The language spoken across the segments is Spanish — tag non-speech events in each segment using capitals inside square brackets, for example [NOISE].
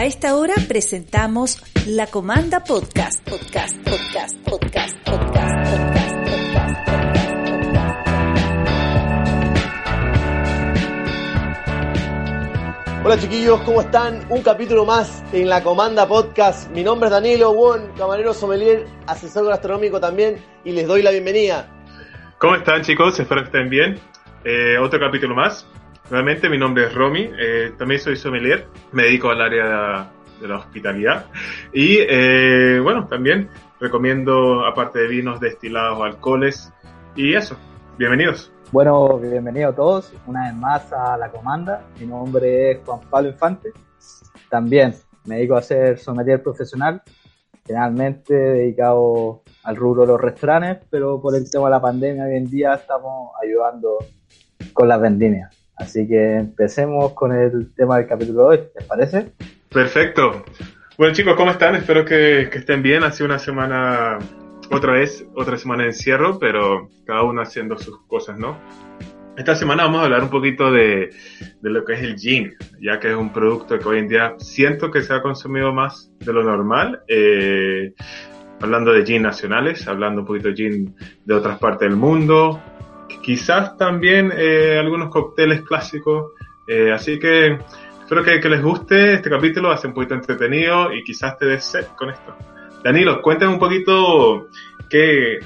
A esta hora presentamos La Comanda Podcast. Podcast, podcast, podcast, podcast, podcast, podcast, Hola chiquillos, ¿cómo están? Un capítulo más en La Comanda Podcast. Mi nombre es Danilo Won, camarero sommelier, asesor gastronómico también, y les doy la bienvenida. ¿Cómo están chicos? Espero que estén bien. Eh, otro capítulo más. Nuevamente, mi nombre es Romy, eh, también soy sommelier, me dedico al área de la hospitalidad y eh, bueno, también recomiendo, aparte de vinos, destilados, alcoholes y eso. Bienvenidos. Bueno, bienvenidos todos una vez más a la comanda. Mi nombre es Juan Pablo Infante. También me dedico a ser sommelier profesional, generalmente dedicado al rubro de los restaurantes, pero por el tema de la pandemia hoy en día estamos ayudando con las vendimias. Así que empecemos con el tema del capítulo de hoy, ¿les parece? Perfecto. Bueno chicos, ¿cómo están? Espero que, estén bien. Ha sido una semana, otra vez, otra semana de encierro, pero cada uno haciendo sus cosas, ¿no? Esta semana vamos a hablar un poquito de, de, lo que es el gin, ya que es un producto que hoy en día siento que se ha consumido más de lo normal. Eh, hablando de gin nacionales, hablando un poquito de gin de otras partes del mundo, quizás también eh, algunos cócteles clásicos. Eh, así que espero que, les guste este capítulo, ser un poquito entretenido y quizás te des set con esto. Danilo, cuéntame un poquito qué,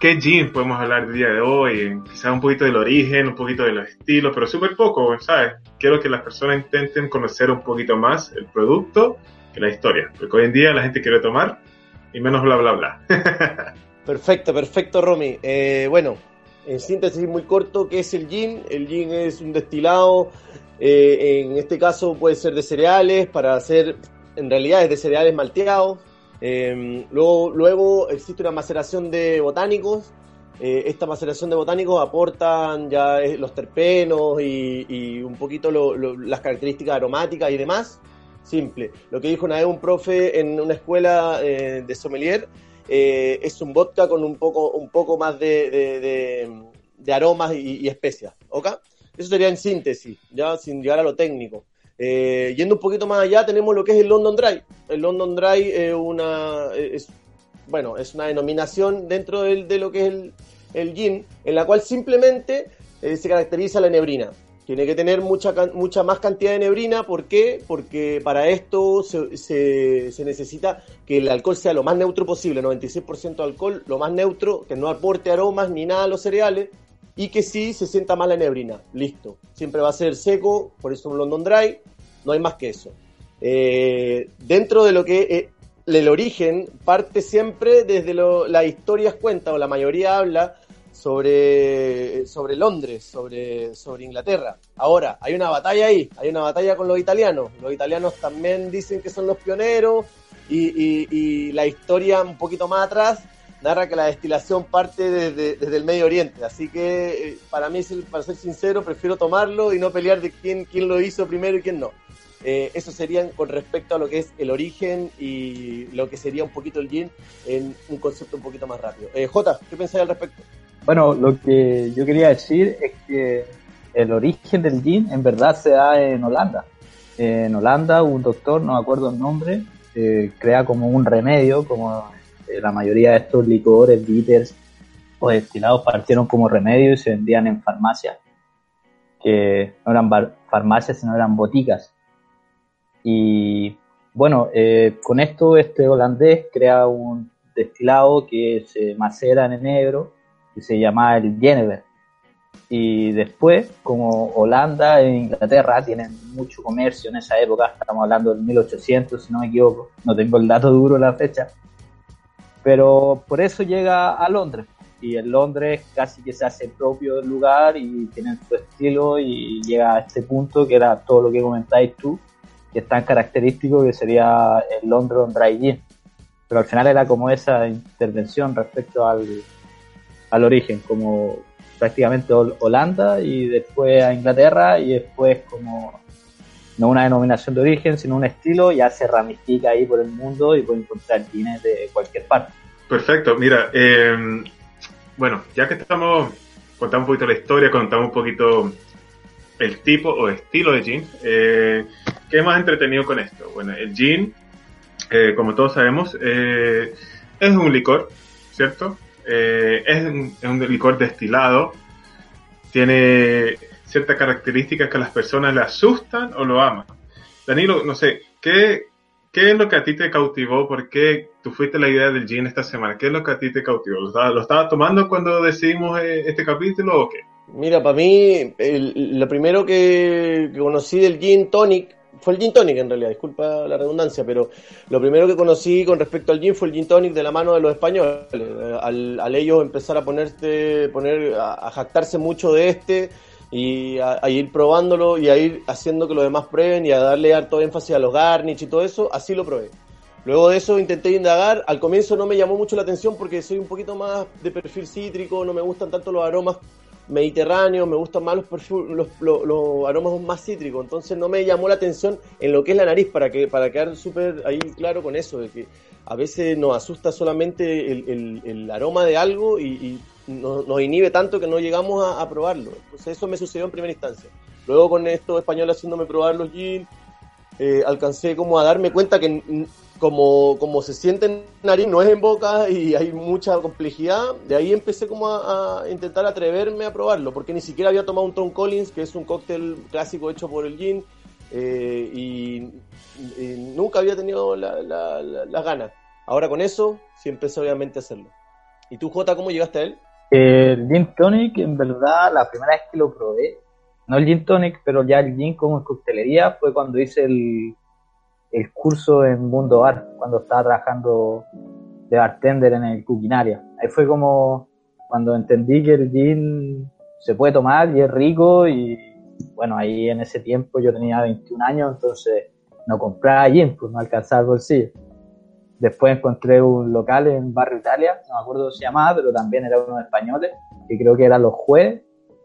qué gin podemos hablar el día de hoy, quizás un poquito del origen, un poquito de los estilos, pero súper poco, ¿sabes? Quiero que las personas intenten conocer un poquito más el producto que la historia, porque hoy en día la gente quiere tomar y menos bla bla bla. [LAUGHS] perfecto, perfecto, Romy. Eh, bueno, en síntesis muy corto, ¿qué es el gin? El gin es un destilado, eh, en este caso puede ser de cereales, para hacer, en realidad es de cereales malteados. Eh, luego, luego existe una maceración de botánicos. Eh, esta maceración de botánicos aportan ya los terpenos y, un poquito las características aromáticas y demás. Simple. Lo que dijo una vez un profe en una escuela de sommelier eh, es un vodka con un poco, un poco más de, de, de, de aromas y, y, especias. ¿ok? Eso sería en síntesis, ya sin llegar a lo técnico. Eh, yendo un poquito más allá, tenemos lo que es el London Dry. El London Dry es una, es, bueno, es una denominación dentro de, de lo que es el, el, gin, en la cual simplemente eh, se caracteriza la nebrina. Tiene que tener mucha, mucha más cantidad de nebrina. ¿Por qué? Porque para esto se, necesita que el alcohol sea lo más neutro posible, 96% de alcohol, lo más neutro, que no aporte aromas ni nada a los cereales y que sí se sienta más la nebrina. Listo. Siempre va a ser seco, por eso un London Dry, no hay más que eso. Eh, dentro de lo que eh, el origen parte siempre desde lo, las historias cuenta, o la mayoría habla sobre, sobre Londres, sobre, sobre Inglaterra. Ahora, hay una batalla ahí, hay una batalla con los italianos. Los italianos también dicen que son los pioneros y, y, y la historia un poquito más atrás narra que la destilación parte desde, desde el Medio Oriente. Así que eh, para mí, para ser sincero, prefiero tomarlo y no pelear de quién, quién lo hizo primero y quién no. Eh, eso sería con respecto a lo que es el origen y lo que sería un poquito el gin en un concepto un poquito más rápido. Eh, Jota, ¿qué pensáis al respecto? Bueno, lo que yo quería decir es que el origen del gin en verdad se da en Holanda. En Holanda un doctor, no me acuerdo el nombre, eh, crea como un remedio, como eh, la mayoría de estos licores, bitters o destilados partieron como remedio y se vendían en farmacias, que no eran farmacias, sino eran boticas. Y bueno, eh, con esto este holandés crea un destilado que se macera en enero que se llama el Genever. Y después, como Holanda e Inglaterra tienen mucho comercio en esa época, estamos hablando del 1800, si no me equivoco, no tengo el dato duro la fecha, pero por eso llega a Londres. y en Londres casi que se hace propio del lugar y tiene su estilo y llega a este punto que era todo lo que comentáis tú, que es tan característico que sería el London Dry Gin. Pero al final era como esa intervención respecto al, al origen, como prácticamente Holanda y después a Inglaterra y después como no una denominación de origen, sino un estilo, ya se ramifica ahí por el mundo y puede encontrar gines de cualquier parte. Perfecto, mira, eh, bueno, ya que estamos contando un poquito la historia, contamos un poquito el tipo o estilo de gin, eh, ¿qué más entretenido con esto? Bueno, el gin, eh, como todos sabemos, eh, es un licor, ¿cierto? Es un licor destilado, tiene ciertas características que a las personas le asustan o lo aman. Danilo, no sé, ¿qué, ¿qué es lo que a ti te cautivó? ¿Por qué tú fuiste la idea del gin esta semana? ¿Qué es lo que a ti te cautivó? ¿Lo estabas tomando cuando decidimos eh, este capítulo o qué? Mira, para mí, lo primero que, conocí del gin tonic fue el gin tonic en realidad, disculpa la redundancia, pero lo primero que conocí con respecto al gin fue el gin tonic de la mano de los españoles. Al, ellos empezar a ponerte, poner, a jactarse mucho de este, y a, ir probándolo y a ir haciendo que los demás prueben y a darle harto énfasis a los garnish y todo eso, así lo probé. Luego de eso intenté indagar, al comienzo no me llamó mucho la atención porque soy un poquito más de perfil cítrico, no me gustan tanto los aromas mediterráneos, me gustan más los, los, los, aromas más cítricos, entonces no me llamó la atención en lo que es la nariz, para, que, para quedar súper ahí claro con eso, de que a veces nos asusta solamente el, el, aroma de algo y nos, inhibe tanto que no llegamos a, probarlo. Entonces eso me sucedió en primera instancia. Luego con estos españoles haciéndome probar los gin, eh, alcancé como a darme cuenta que como, como se siente en nariz, no es en boca y hay mucha complejidad, de ahí empecé como a, intentar atreverme a probarlo, porque ni siquiera había tomado un Tom Collins, que es un cóctel clásico hecho por el gin, eh, y, nunca había tenido las la, ganas. Ahora con eso sí empecé obviamente a hacerlo. ¿Y tú, Jota, cómo llegaste a él? El gin tonic, en verdad, la primera vez que lo probé, no el gin tonic, pero ya el gin como coctelería, fue cuando hice el, el curso en Mundo Bar, cuando estaba trabajando de bartender en el Cuquinaria. Ahí fue como cuando entendí que el gin se puede tomar y es rico y bueno, ahí en ese tiempo yo tenía 21 años, entonces no compraba gin, pues no alcanzaba el bolsillo. Después encontré un local en Barrio Italia, no me acuerdo cómo se llamaba, pero también era uno de españoles, y creo que era los jueves.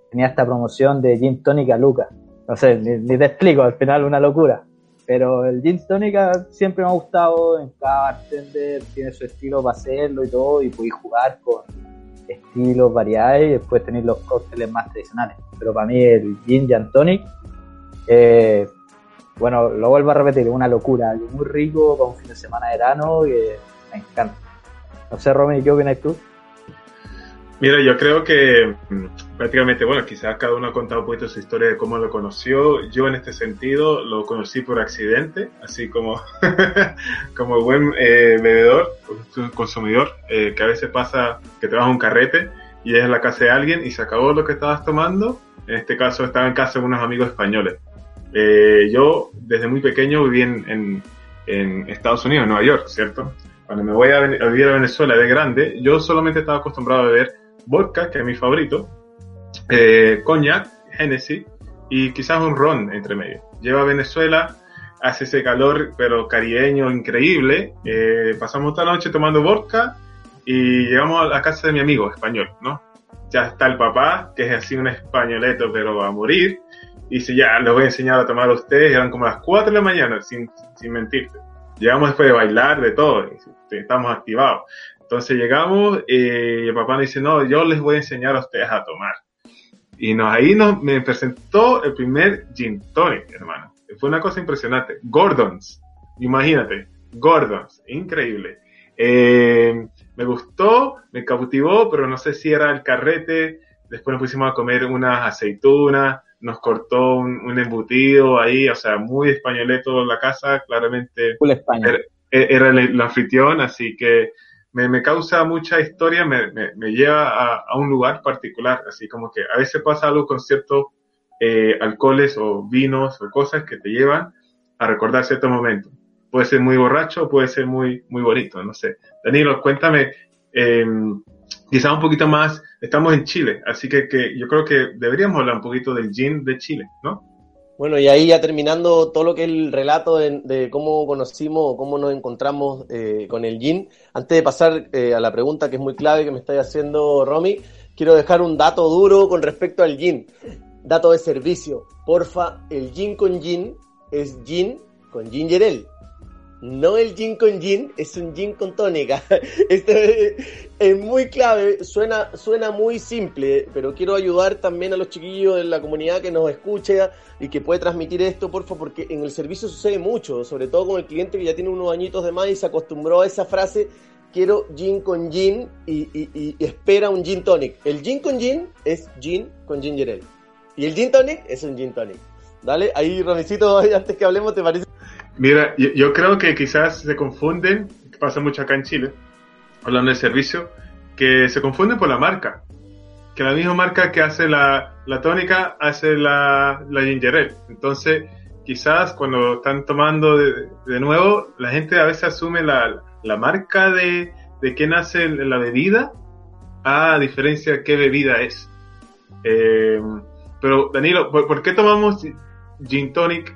Tenía esta promoción de Gin Tónica Luca. No sé, ni, te explico, al final una locura. Pero el Gin Tónica siempre me ha gustado, en cada bartender tiene su estilo para hacerlo y todo, y pude jugar con estilos, variedades, y después tener los cócteles más tradicionales. Pero para mí el Gin Jan Tonic eh, bueno, lo vuelvo a repetir, una locura, algo muy rico para un fin de semana de verano que me encanta. No sé, Romy, ¿qué opinas tú? Mira, yo creo que mm, prácticamente, bueno, quizás cada uno ha contado un poquito su historia de cómo lo conoció. Yo en este sentido lo conocí por accidente, así como, [LAUGHS] como buen eh, bebedor, consumidor, eh, que a veces pasa que te vas a un carrete y es en la casa de alguien y se acabó lo que estabas tomando. En este caso estaba en casa de unos amigos españoles. Eh, yo desde muy pequeño viví en, en, Estados Unidos, en Nueva York, ¿cierto? Cuando me voy a, vivir a Venezuela de grande, yo solamente estaba acostumbrado a beber vodka, que es mi favorito, eh, coñac, y quizás un ron entre medio. Llevo a Venezuela, hace ese calor pero caribeño increíble, eh, pasamos toda la noche tomando vodka y llegamos a la casa de mi amigo español, ¿no? Ya está el papá, que es así un españoleto pero a morir, y dice, ya, les voy a enseñar a tomar a ustedes. Eran como las 4 de la mañana, sin, sin mentirte. Llegamos después de bailar, de todo. Estamos activados. Entonces llegamos y el papá me dice, no, yo les voy a enseñar a ustedes a tomar. Y nos, ahí nos, me presentó el primer gin tonic, hermano. Fue una cosa impresionante. Gordons, imagínate, Gordons, increíble. Eh, me gustó, me cautivó, pero no sé si era el carrete. Después nos pusimos a comer unas aceitunas, nos cortó un, embutido ahí, o sea, muy españoleto la casa, claramente era, el, anfitrión, así que me, causa mucha historia, me, me, lleva a, un lugar particular, así como que a veces pasa algo con ciertos eh, alcoholes o vinos o cosas que te llevan a recordar ciertos momentos. Puede ser muy borracho, puede ser muy, muy bonito, no sé. Danilo, cuéntame, em, quizá un poquito más, estamos en Chile, así que, que yo creo que deberíamos hablar un poquito del gin de Chile, ¿no? Bueno, y ahí ya terminando todo lo que es el relato de, cómo conocimos o cómo nos encontramos eh, con el gin, antes de pasar eh, a la pregunta que es muy clave que me está haciendo Romy, quiero dejar un dato duro con respecto al gin. Dato de servicio. Porfa, el gin con gin es gin con ginger ale no el gin con gin, es un gin con tónica. [LAUGHS] Esto es, muy clave, suena, suena muy simple, pero quiero ayudar también a los chiquillos de la comunidad que nos escucha y que puede transmitir esto, porfa, porque en el servicio sucede mucho, sobre todo con el cliente que ya tiene unos añitos de más y se acostumbró a esa frase, quiero gin con gin y, espera un gin tonic. El gin con gin es gin con ginger ale. Y el gin tonic es un gin tonic. Dale, ahí Ramicito, [LAUGHS] antes que hablemos, ¿te parece? Mira, yo, creo que quizás se confunden, pasa mucho acá en Chile, hablando de servicio, que se confunden por la marca. Que la misma marca que hace la, tónica hace la, la ginger ale. Entonces, quizás cuando están tomando de, nuevo, la gente a veces asume la, marca de, de quién hace la bebida a diferencia de qué bebida es. Eh, pero Danilo, ¿por, qué tomamos gin tonic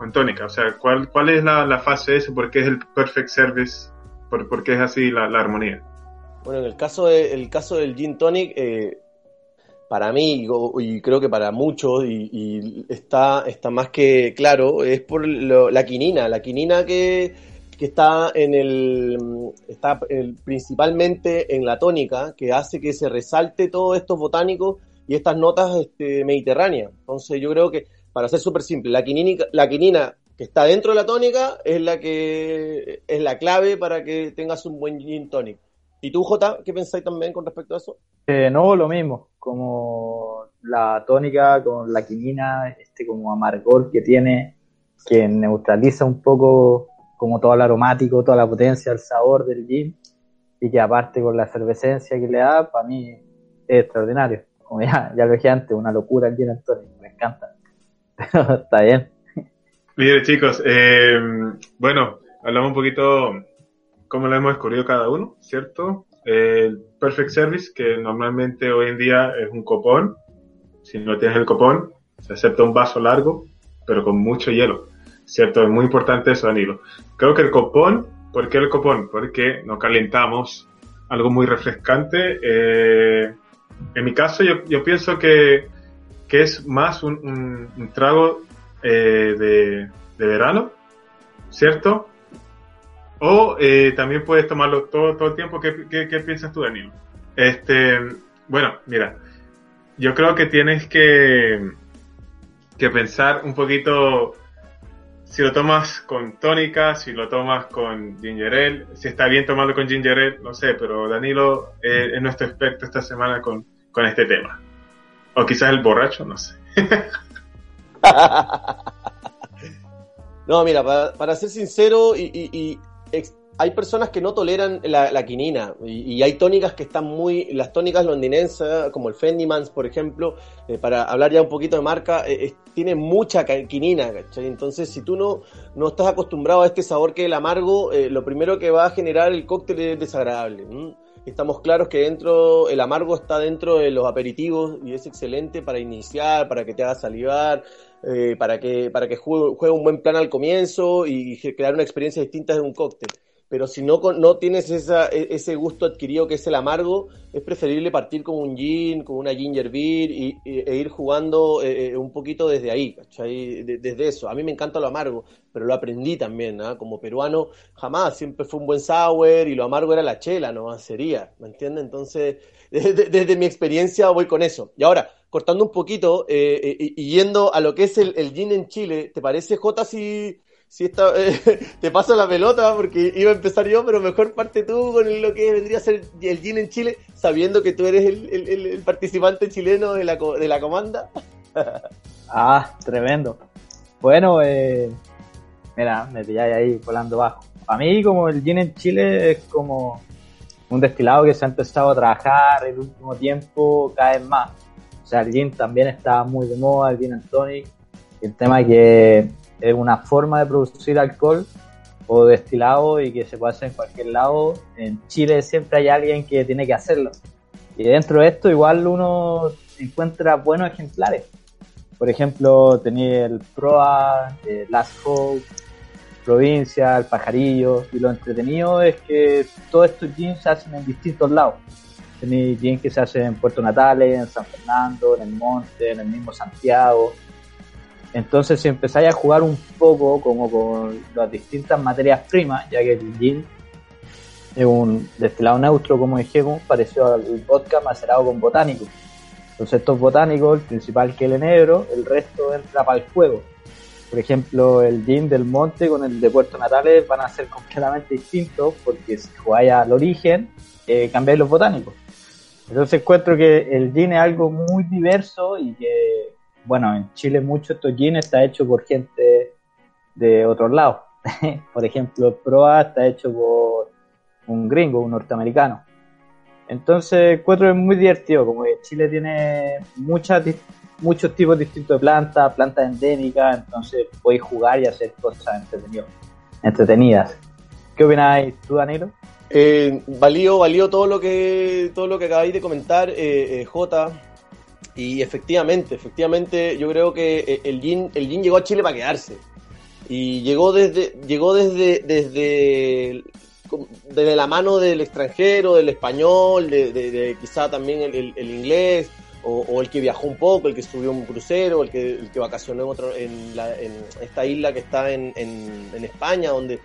con tónica? O sea, ¿cuál, cuál es la, fase de eso? ¿Por qué es el perfect service? ¿Por, qué es así la, armonía? Bueno, en el caso, de, el caso del gin tonic, eh, para mí, y creo que para muchos, y, está, está más que claro, es por la quinina. La quinina que, está en el está principalmente en la tónica que hace que se resalte todos estos botánicos y estas notas este, mediterráneas. Entonces yo creo que para ser súper simple, la quinina, la quinina que está dentro de la tónica es la que es la clave para que tengas un buen gin tonic. ¿Y tú, Jota, qué pensáis también con respecto a eso? Eh, no, lo mismo, como la tónica con la quinina, este como amargor que tiene, que neutraliza un poco como todo el aromático, toda la potencia, el sabor del gin, y que aparte con la efervescencia que le da, para mí es extraordinario. Como ya, ya lo dije antes, una locura el gin tonic, me encanta. [LAUGHS] Está bien. Mire, chicos, eh, bueno, hablamos un poquito cómo lo hemos descubierto cada uno, ¿cierto? El Perfect Service, que normalmente hoy en día es un copón. Si no tienes el copón, se acepta un vaso largo, pero con mucho hielo, ¿cierto? Es muy importante eso, Danilo. Creo que el copón, ¿por qué el copón? Porque nos calentamos algo muy refrescante. Eh, en mi caso, yo pienso que que es más un, trago eh, de, verano, ¿cierto? O eh, también puedes tomarlo todo, todo el tiempo. ¿Qué, piensas tú, Danilo? Este, bueno, mira, yo creo que tienes que, que pensar un poquito si lo tomas con tónica, si lo tomas con ginger ale, si está bien tomarlo con ginger ale, no sé, pero Danilo eh, es nuestro experto esta semana con, con este tema. O quizás el borracho, no sé. [LAUGHS] no, mira, para, ser sincero, y, hay personas que no toleran la, quinina y, hay tónicas que están muy, las tónicas londinenses, como el Fendimans, por ejemplo, eh, para hablar ya un poquito de marca, eh, tiene mucha quinina, ¿cachai? Entonces, si tú no, no estás acostumbrado a este sabor que es el amargo, eh, lo primero que va a generar el cóctel es desagradable estamos claros que dentro, el amargo está dentro de los aperitivos y es excelente para iniciar, para que te haga salivar, eh, para que, para que juegue, un buen plan al comienzo y crear una experiencia distinta de un cóctel pero si no, no tienes esa, e, ese gusto adquirido que es el amargo, es preferible partir con un gin, con una ginger beer y, e ir jugando eh, eh, un poquito desde ahí, ¿cachai? desde eso. A mí me encanta lo amargo, pero lo aprendí también, ¿ah? Como peruano, jamás, siempre fue un buen sour y lo amargo era la chela, no sería, ¿me entiendes? Entonces, [LAUGHS] desde, mi experiencia voy con eso. Y ahora, cortando un poquito eh, y, yendo a lo que es el, el gin en Chile, ¿te parece, Jota, si si está, eh, [LAUGHS] te paso la pelota porque iba a empezar yo, pero mejor parte tú con lo que vendría a ser el gin en Chile, sabiendo que tú eres el, participante chileno de la, de la comanda. [LAUGHS] ah, tremendo. Bueno, eh, mira, me pilláis ahí volando bajo. A mí como el gin en Chile es como un destilado que se ha empezado a trabajar el último tiempo cada vez más. O sea, el gin también está muy de moda, el gin and tonic. El tema que es una forma de producir alcohol o destilado y que se puede hacer en cualquier lado. En Chile siempre hay alguien que tiene que hacerlo. Y dentro de esto igual uno encuentra buenos ejemplares. Por ejemplo, tenía el Proa, el Last Hope, Provincia, el Pajarillo. Y lo entretenido es que todos estos jeans se hacen en distintos lados. Tenéis jeans que se hacen en Puerto Natales, en San Fernando, en el Monte, en el mismo Santiago. Entonces, si empezáis a jugar un poco como con las distintas materias primas, ya que el gin es un destilado neutro, como dijimos, parecido al vodka macerado con botánicos. Entonces, estos botánicos, el principal que el negro, el resto entra para el fuego. Por ejemplo, el gin del monte con el de Puerto Natales van a ser completamente distintos porque si jugáis al origen, eh, cambiáis los botánicos. Entonces encuentro que el gin es algo muy diverso y que bueno, en Chile mucho jeans está hecho por gente de otros lados. [LAUGHS] por ejemplo, Proa está hecho por un gringo, un norteamericano. Entonces, encuentro es muy divertido, como que Chile tiene muchas, muchos tipos distintos de plantas, plantas endémicas, entonces podéis jugar y hacer cosas entretenidas. ¿Qué opináis tú, Danilo? Eh, valió, todo lo que todo lo que acabáis de comentar, eh, eh. Y efectivamente, efectivamente, yo creo que eh, el Jin, el llegó a Chile para quedarse. Y llegó desde, llegó desde, desde, desde la mano del extranjero, del español, de, quizá también el, inglés, o, el que viajó un poco, el que subió un crucero, el que, el que vacacionó en, otro, en, la, en esta isla que está en, en, España, donde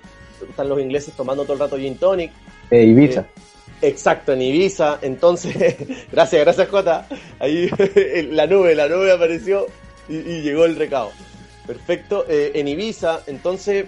están los ingleses tomando todo el rato gin tonic. Eh, Ibiza. Eh, Exacto, en Ibiza. Entonces, [LAUGHS] gracias, gracias Jota. Ahí [LAUGHS] la nube, la nube apareció y, llegó el recado. Perfecto. Eh, en Ibiza, entonces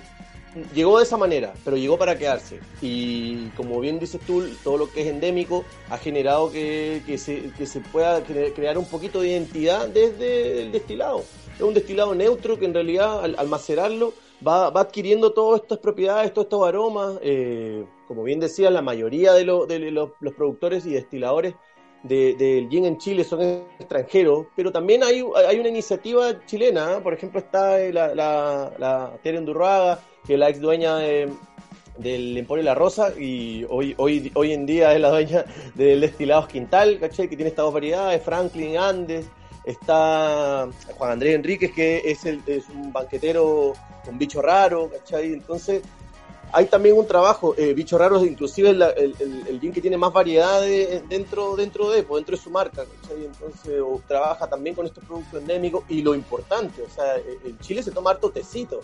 llegó de esa manera, pero llegó para quedarse. Y como bien dices tú, todo lo que es endémico ha generado que, se, que se pueda crear un poquito de identidad desde el destilado. Es un destilado neutro que en realidad al, macerarlo va, va, adquiriendo todas estas propiedades, todos estos aromas. Eh, como bien decía, la mayoría de, los, productores y destiladores del gin en Chile son extranjeros, pero también hay, una iniciativa chilena, ¿eh? por ejemplo está la, la, la Tere Undurraga, que es la ex dueña del Emporio La Rosa y hoy, hoy, hoy en día es la dueña del Destilados Quintal, ¿cachai? que tiene estas dos variedades, Franklin, Andes, está Juan Andrés Enríquez, que es, el, es un banquetero con bicho raro, ¿cachai? Entonces, hay también un trabajo, eh, Bicho Raro inclusive el, el, gin que tiene más variedades dentro, dentro de, pues, dentro de su marca, Entonces, trabaja también con estos productos endémicos y lo importante, o sea, e, en Chile se toma harto tecito.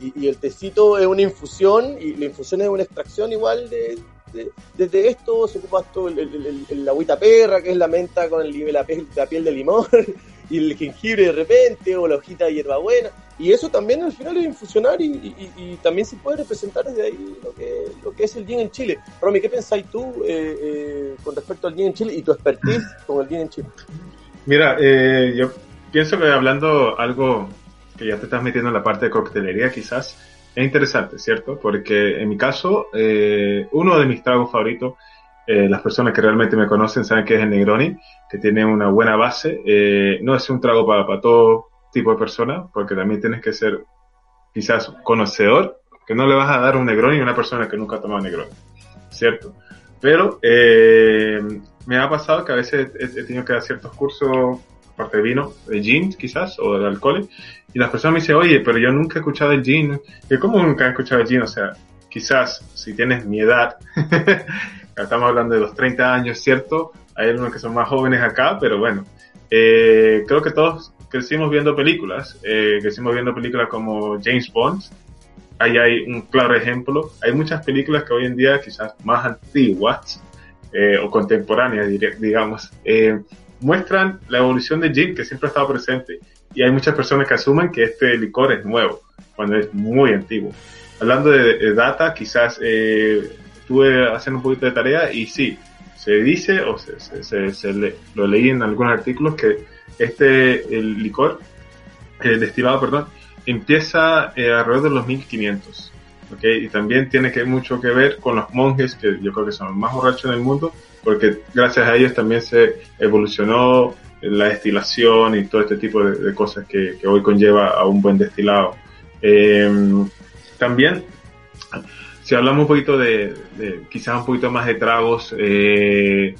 Y, el tecito es una infusión y la infusión es una extracción igual de, desde esto se ocupa todo el, la agüita perra, que es la menta con el, la, la piel de limón [LAUGHS] y el jengibre de repente o la hojita de hierbabuena y eso también al final es infusionar y, también se puede representar desde ahí lo que, lo que es el gin en Chile. Romy, ¿qué pensáis tú eh, eh, con respecto al gin en Chile y tu expertise con el gin en Chile? Mira, eh, yo pienso que hablando algo que ya te estás metiendo en la parte de coctelería quizás, es interesante, ¿cierto? Porque en mi caso, uno de mis tragos favoritos, las personas que realmente me conocen saben que es el Negroni, que tiene una buena base, no es un trago para, para todo tipo de persona, porque también tienes que ser quizás conocedor, que no le vas a dar un Negroni a una persona que nunca ha tomado Negroni, ¿cierto? Pero eh, me ha pasado que a veces he, tenido que dar ciertos cursos, aparte de vino, de gin quizás, o de alcohol, y las personas me dicen, oye, pero yo nunca he escuchado el gin. ¿Y cómo nunca he escuchado el gin? O sea, quizás si tienes mi edad, [LAUGHS] estamos hablando de los 30 años, ¿cierto? Hay algunos que son más jóvenes acá, pero bueno, eh, creo que todos crecimos viendo películas, eh, crecimos viendo películas como James Bond, ahí hay un claro ejemplo, hay muchas películas que hoy en día quizás más antiguas eh, o contemporáneas, digamos, eh, muestran la evolución de gin que siempre ha estado presente. Y hay muchas personas que asumen que este licor es nuevo cuando es muy antiguo. Hablando de, data, quizás estuve haciendo un poquito de tarea y sí, se dice o se, se, lo leí en algunos artículos que este el licor, el destilado, perdón, empieza eh, alrededor de los 1500. ¿okay? Y también tiene que mucho que ver con los monjes, que yo creo que son los más borrachos en el mundo, porque gracias a ellos también se evolucionó la destilación y todo este tipo de, cosas que, hoy conlleva a un buen destilado. Em, también, si hablamos un poquito de, quizás un poquito más de tragos, eh,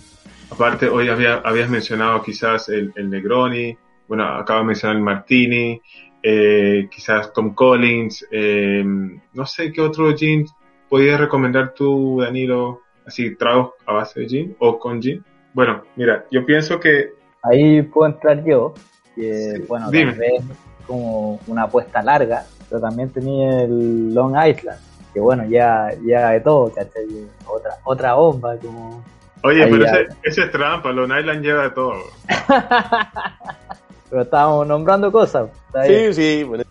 Aparte, hoy había, habías mencionado quizás el, el Negroni, bueno, acabo de mencionar el Martini, eh, quizás Tom Collins, eh, no sé qué otro gin podías recomendar tú, Danilo, así tragos a base de gin o con gin. Bueno, mira, yo pienso que... Ahí puedo entrar yo, que bueno, tal vez como una apuesta larga, pero también tenía el Long Island, que bueno, ya, ya de todo, ¿cachai? Otra, otra bomba, como... Oye, pero ese, ese, es trampa, Long Island lleva de todo. [LAUGHS] pero estábamos nombrando cosas. Sí, sí. Bueno.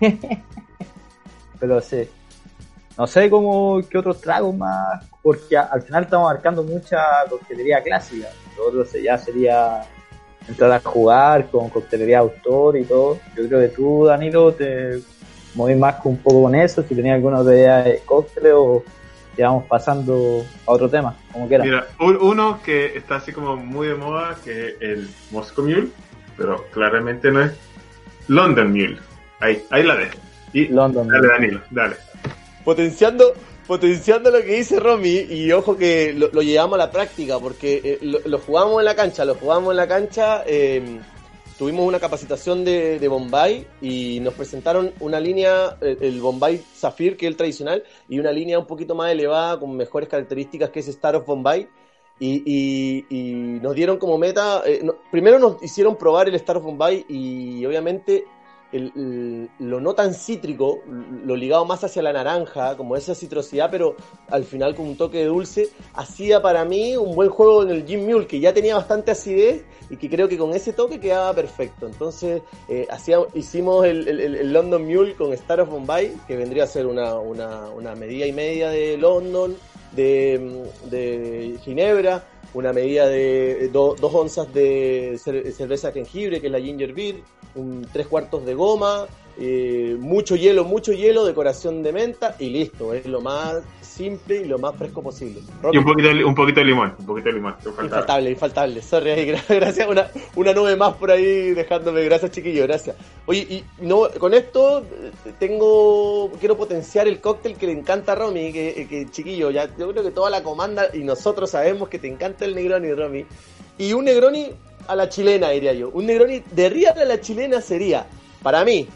[LAUGHS] pero sí. No sé cómo, qué otros tragos más, porque al final estamos marcando mucha coctelería clásica. Lo otro ya sería entrar a jugar con coctelería autor y todo. Yo creo que tú, Danilo, te movís más un poco con eso, si tenías alguna idea de cóctel o vamos pasando a otro tema, como quieras. Mira, uno que está así como muy de moda, que es el Moscow Mule, pero claramente no es London Mule. Ahí, ahí la dejo. Y London dale, Danilo, dale. Potenciando, potenciando lo que dice Romy, y ojo que lo, lo llevamos a la práctica, porque eh, lo, lo, jugamos en la cancha, lo jugamos en la cancha. Eh, tuvimos una capacitación de, de, Bombay y nos presentaron una línea, el, el, Bombay Zafir, que es el tradicional, y una línea un poquito más elevada, con mejores características, que es Star of Bombay. Y, nos dieron como meta, eh, primero nos hicieron probar el Star of Bombay y obviamente el, lo no tan cítrico, lo ligado más hacia la naranja, como esa citrosidad, pero al final con un toque de dulce, hacía para mí un buen juego en el Jim Mule, que ya tenía bastante acidez y que creo que con ese toque quedaba perfecto. Entonces eh, hicimos el, el, London Mule con Star of Bombay, que vendría a ser una, una, una medida y media de London, de, de Ginebra, una medida de do, dos onzas de cerveza jengibre, que es la ginger beer, un tres cuartos de goma, eh, mucho hielo, mucho hielo, decoración de menta y listo, es lo más simple y lo más fresco posible. Rocky. Y un poquito, de, un poquito de limón, un poquito de limón. Infaltable, infaltable. Sorry, [LAUGHS] gracias. Una, una nube más por ahí dejándome. Gracias, chiquillo, gracias. Oye, y no, con esto tengo, quiero potenciar el cóctel que le encanta a Romy, que, que chiquillo, ya yo creo que toda la comanda y nosotros sabemos que te encanta el Negroni, Romy. Y un Negroni a la chilena, diría yo. Un Negroni de Real a la chilena sería, para mí,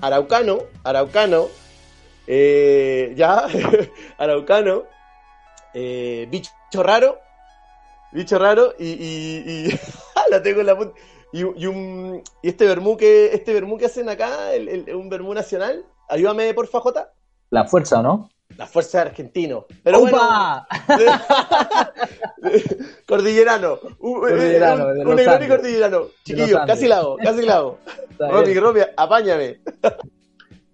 Araucano, Araucano, eh, ya, [LAUGHS] Araucano, eh, bicho raro, bicho raro, y, y, y [LAUGHS] la tengo en la punta. Y, y, un, y este vermú que, este vermú que hacen acá, el, un vermú nacional, ayúdame por Jota. La fuerza, ¿no? La fuerza de argentino. Pero ¡Opa! bueno. [LAUGHS] cordillerano. Un, cordillerano, un, un negroni cordillerano. Chiquillo, casi la hago, casi la hago. [LAUGHS] Romy, Romy, apáñame.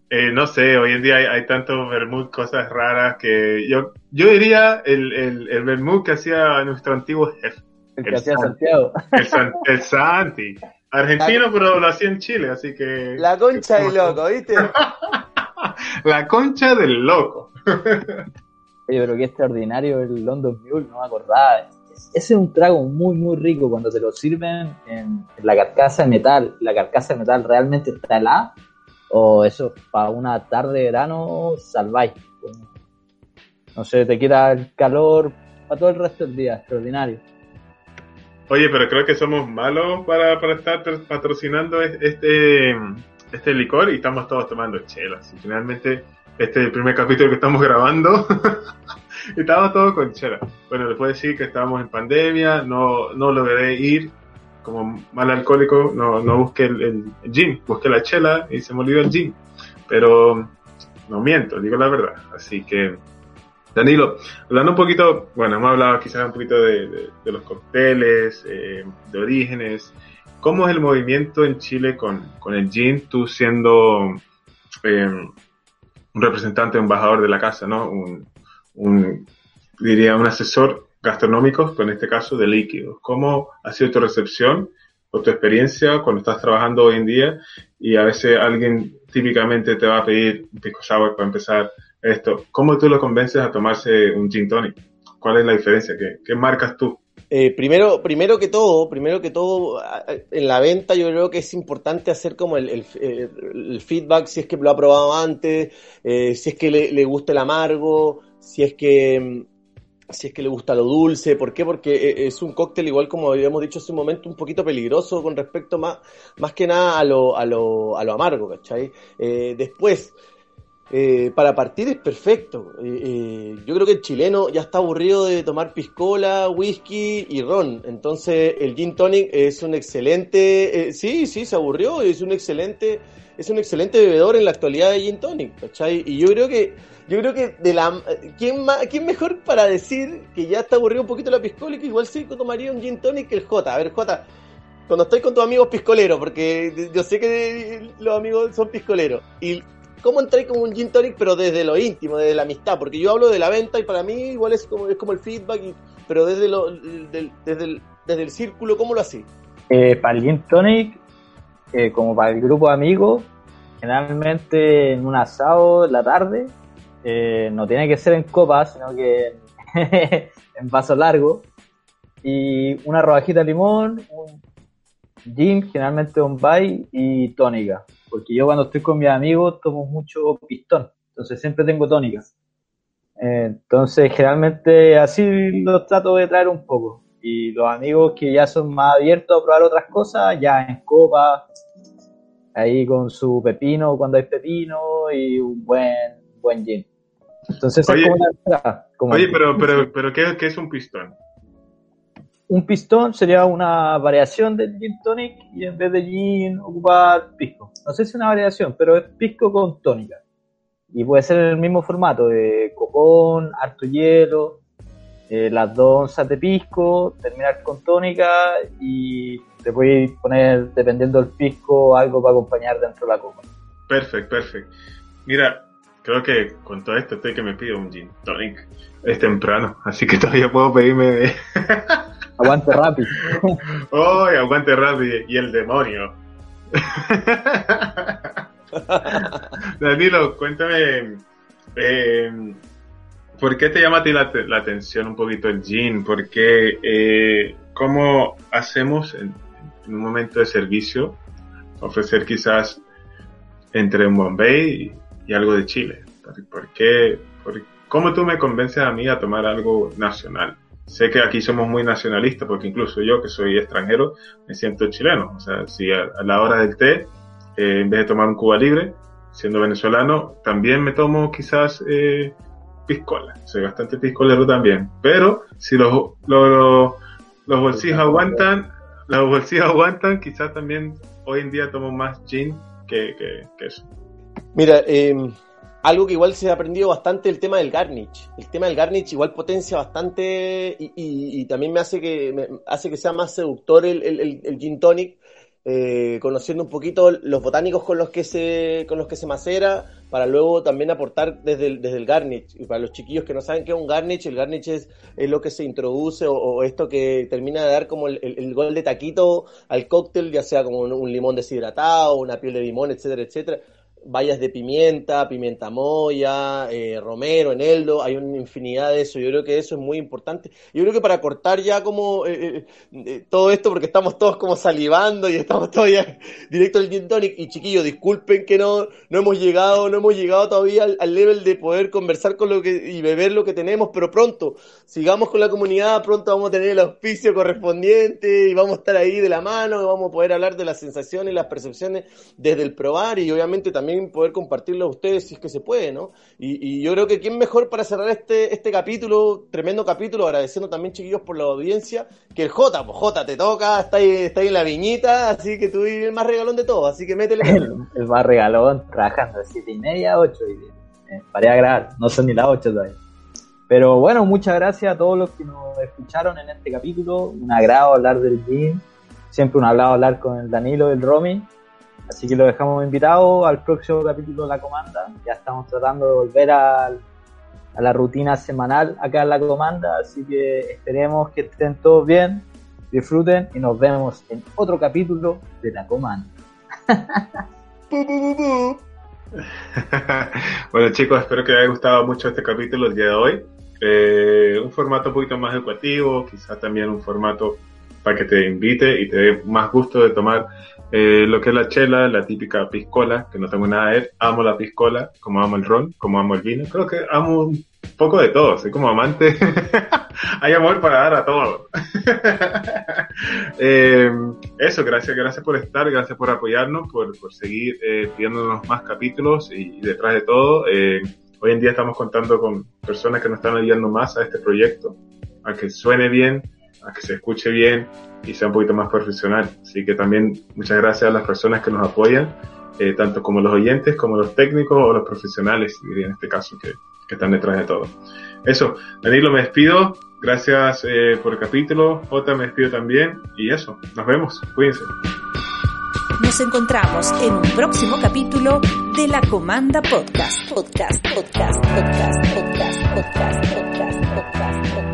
Eh, no sé, hoy en día hay, hay tantos vermut, cosas raras que yo yo diría el, el, el vermut que hacía nuestro antiguo jefe. El, el que hacía Santiago. El, San, el Santi. Argentino, la, pero lo hacía en Chile, así que... La concha del loco, ¿viste? [LAUGHS] la concha del loco. Oye, pero qué extraordinario el London Mule, no me acordaba. Ese es un trago muy, muy rico cuando te lo sirven en, la carcasa de metal. La carcasa de metal realmente está helada o eso, para una tarde de verano salváis. No sé, te quita el calor para todo el resto del día, extraordinario. Oye, pero creo que somos malos para, para estar patrocinando este, este licor y estamos todos tomando chelas. Y finalmente, este es el primer capítulo que estamos [LAUGHS] grabando y estamos todos con chelas. Bueno, les puedo decir que estábamos en pandemia, no, no logré ir como mal alcohólico, no, no busqué el, el, gin, busqué la chela y se me olvidó el gin. Pero no miento, digo la verdad. Así que, Danilo, hablando un poquito, bueno, hemos hablado quizás un poquito de, de, de los cócteles, eh, de orígenes. ¿Cómo es el movimiento en Chile con, con el gin? Tú siendo eh, un representante, un embajador de la casa, ¿no? Un, un diría, un asesor gastronómicos, con este caso de líquidos. ¿Cómo ha sido tu recepción o tu experiencia cuando estás trabajando hoy en día y a veces alguien típicamente te va a pedir un pisco sour para empezar esto? ¿Cómo tú lo convences a tomarse un gin tonic? ¿Cuál es la diferencia? ¿Qué, qué marcas tú? Eh, primero, primero que todo, primero que todo, en la venta yo creo que es importante hacer como el, el, el feedback, si es que lo ha probado antes, eh, si es que le, gusta el amargo, si es que si es que le gusta lo dulce, ¿por qué? Porque eh, es un cóctel, igual como habíamos dicho hace un momento, un poquito peligroso con respecto más, más que nada a lo, a lo, a lo amargo, ¿cachai? Eh, después, eh, para partir es perfecto. yo creo que el chileno ya está aburrido de tomar piscola, whisky y ron. Entonces el gin tonic es un excelente, sí, sí, se aburrió, es un excelente, es un excelente bebedor en la actualidad de gin tonic, ¿cachai? Y yo creo que yo creo que de la ¿quién, más, ¿quién mejor para decir que ya está aburrido un poquito la piscola y que igual sí tomaría un gin tonic que el J? A ver, J, cuando estoy con tus amigos piscoleros, porque yo sé que los amigos son piscoleros, y ¿cómo entráis como un gin tonic pero desde lo íntimo, desde la amistad? Porque yo hablo de la venta y para mí igual es como, es como el feedback, pero desde, lo, desde, el, desde el círculo, ¿cómo lo hacís? Eh, para el gin tonic, eh, como para el grupo de amigos, generalmente en un asado en la tarde, eh, no tiene que ser en copas, sino que [LAUGHS] en vaso largo. Y una rodajita de limón, un gin, generalmente un bay y tónica. Porque yo cuando estoy con mis amigos tomo mucho pistón, entonces siempre tengo tónica. Eh, entonces generalmente así los trato de traer un poco. Y los amigos que ya son más abiertos a probar otras cosas, ya en copa, ahí con su pepino cuando hay pepino y un buen, buen gin. Entonces oye, oye pero, pero, pero ¿qué, ¿qué, es un pistón? Un pistón sería una variación del gin tonic y en vez de gin ocupar pisco. No sé si es una variación, pero es pisco con tónica. Y puede ser el mismo formato de copón, harto hielo, eh, las dos onzas de pisco, terminar con tónica y te puedes poner, dependiendo del pisco, algo para acompañar dentro de la copa. Perfecto, perfecto. Mira, creo que con todo esto estoy que me pido un gin tonic. Es temprano, así que todavía puedo pedirme. [LAUGHS] aguante rápido. ¡Oh, [LAUGHS] aguante rápido! Y el demonio. [LAUGHS] Danilo, cuéntame. Eh, ¿Por qué te llama a ti la, atención un poquito el gin? ¿Por qué, eh, cómo hacemos en, un momento de servicio ofrecer quizás entre un Bombay y y algo de Chile. ¿Por qué? ¿Cómo tú me convences a mí a tomar algo nacional? Sé que aquí somos muy nacionalistas porque incluso yo que soy extranjero me siento chileno. O sea, si a, la hora del té, eh, en vez de tomar un Cuba libre, siendo venezolano, también me tomo quizás eh, piscola. Soy bastante piscolero también. Pero si los, los, los bolsillos aguantan, los bolsillos aguantan, quizás también hoy en día tomo más gin que, que, que eso. Mira, em, algo que igual se ha aprendido bastante el tema del garnish. El tema del garnish igual potencia bastante y, también me hace que hace que sea más seductor el, el, gin tonic, eh, conociendo un poquito los botánicos con los que se con los que se macera para luego también aportar desde el, desde el garnish. Y para los chiquillos que no saben qué es un garnish, el garnish es, lo que se introduce o, esto que termina de dar como el, gol de taquito al cóctel, ya sea como un limón deshidratado, una piel de limón, etcétera, etcétera bayas de pimienta, pimienta moya, eh, romero, eneldo, hay una infinidad de eso. Yo creo que eso es muy importante. Yo creo que para cortar ya como eh, eh, todo esto, porque estamos todos como salivando y estamos todavía [LAUGHS] directo al gin tonic. Y chiquillos, disculpen que no, no hemos llegado, no hemos llegado todavía al, level de poder conversar con lo que y beber lo que tenemos, pero pronto, sigamos con la comunidad, pronto vamos a tener el auspicio correspondiente y vamos a estar ahí de la mano, vamos a poder hablar de las sensaciones y las percepciones desde el probar y obviamente también poder compartirlo a ustedes si es que se puede, ¿no? Y, yo creo que quién mejor para cerrar este, este capítulo, tremendo capítulo, agradeciendo también, chiquillos, por la audiencia, que el J, pues J, te toca, está ahí, está ahí en la viñita, así que tú eres el más regalón de todo, así que métele. el, más regalón, trabajando de siete y media a 8 y eh, paré a grabar, no son ni las 8 todavía. Pero bueno, muchas gracias a todos los que nos escucharon en este capítulo. Un agrado hablar del gym. Siempre un agrado hablar con el Danilo el Romy. Así que lo dejamos invitado al próximo capítulo de La Comanda. Ya estamos tratando de volver a, a la rutina semanal acá en La Comanda, así que esperemos que estén todos bien, disfruten y nos vemos en otro capítulo de La Comanda. [LAUGHS] bueno chicos, espero que les haya gustado mucho este capítulo el día de hoy. Eh, un formato un poquito más educativo, quizás también un formato para que te invite y te dé más gusto de tomar eh, lo que es la chela, la típica piscola, que no tengo nada de. Amo la piscola, como amo el ron, como amo el vino. Creo que amo un poco de todo, soy como amante, [LAUGHS] hay amor para dar a todo. [LAUGHS] Eh, eso, gracias, gracias por estar, gracias por apoyarnos, por, por seguir eh, pidiéndonos más capítulos y, detrás de todo, eh, hoy en día estamos contando con personas que nos están ayudando más a este proyecto, a que suene bien, a que se escuche bien y sea un poquito más profesional. Así que también muchas gracias a las personas que nos apoyan, tanto como los oyentes, como los técnicos o los profesionales, diría en este caso, que, que están detrás de todo. Eso, Danilo, me despido. Gracias eh, por el capítulo. Jota, me despido también. Y eso, nos vemos. Cuídense. Nos encontramos en un próximo capítulo de la Comanda Podcast. Podcast, podcast, podcast, podcast, podcast, podcast, podcast.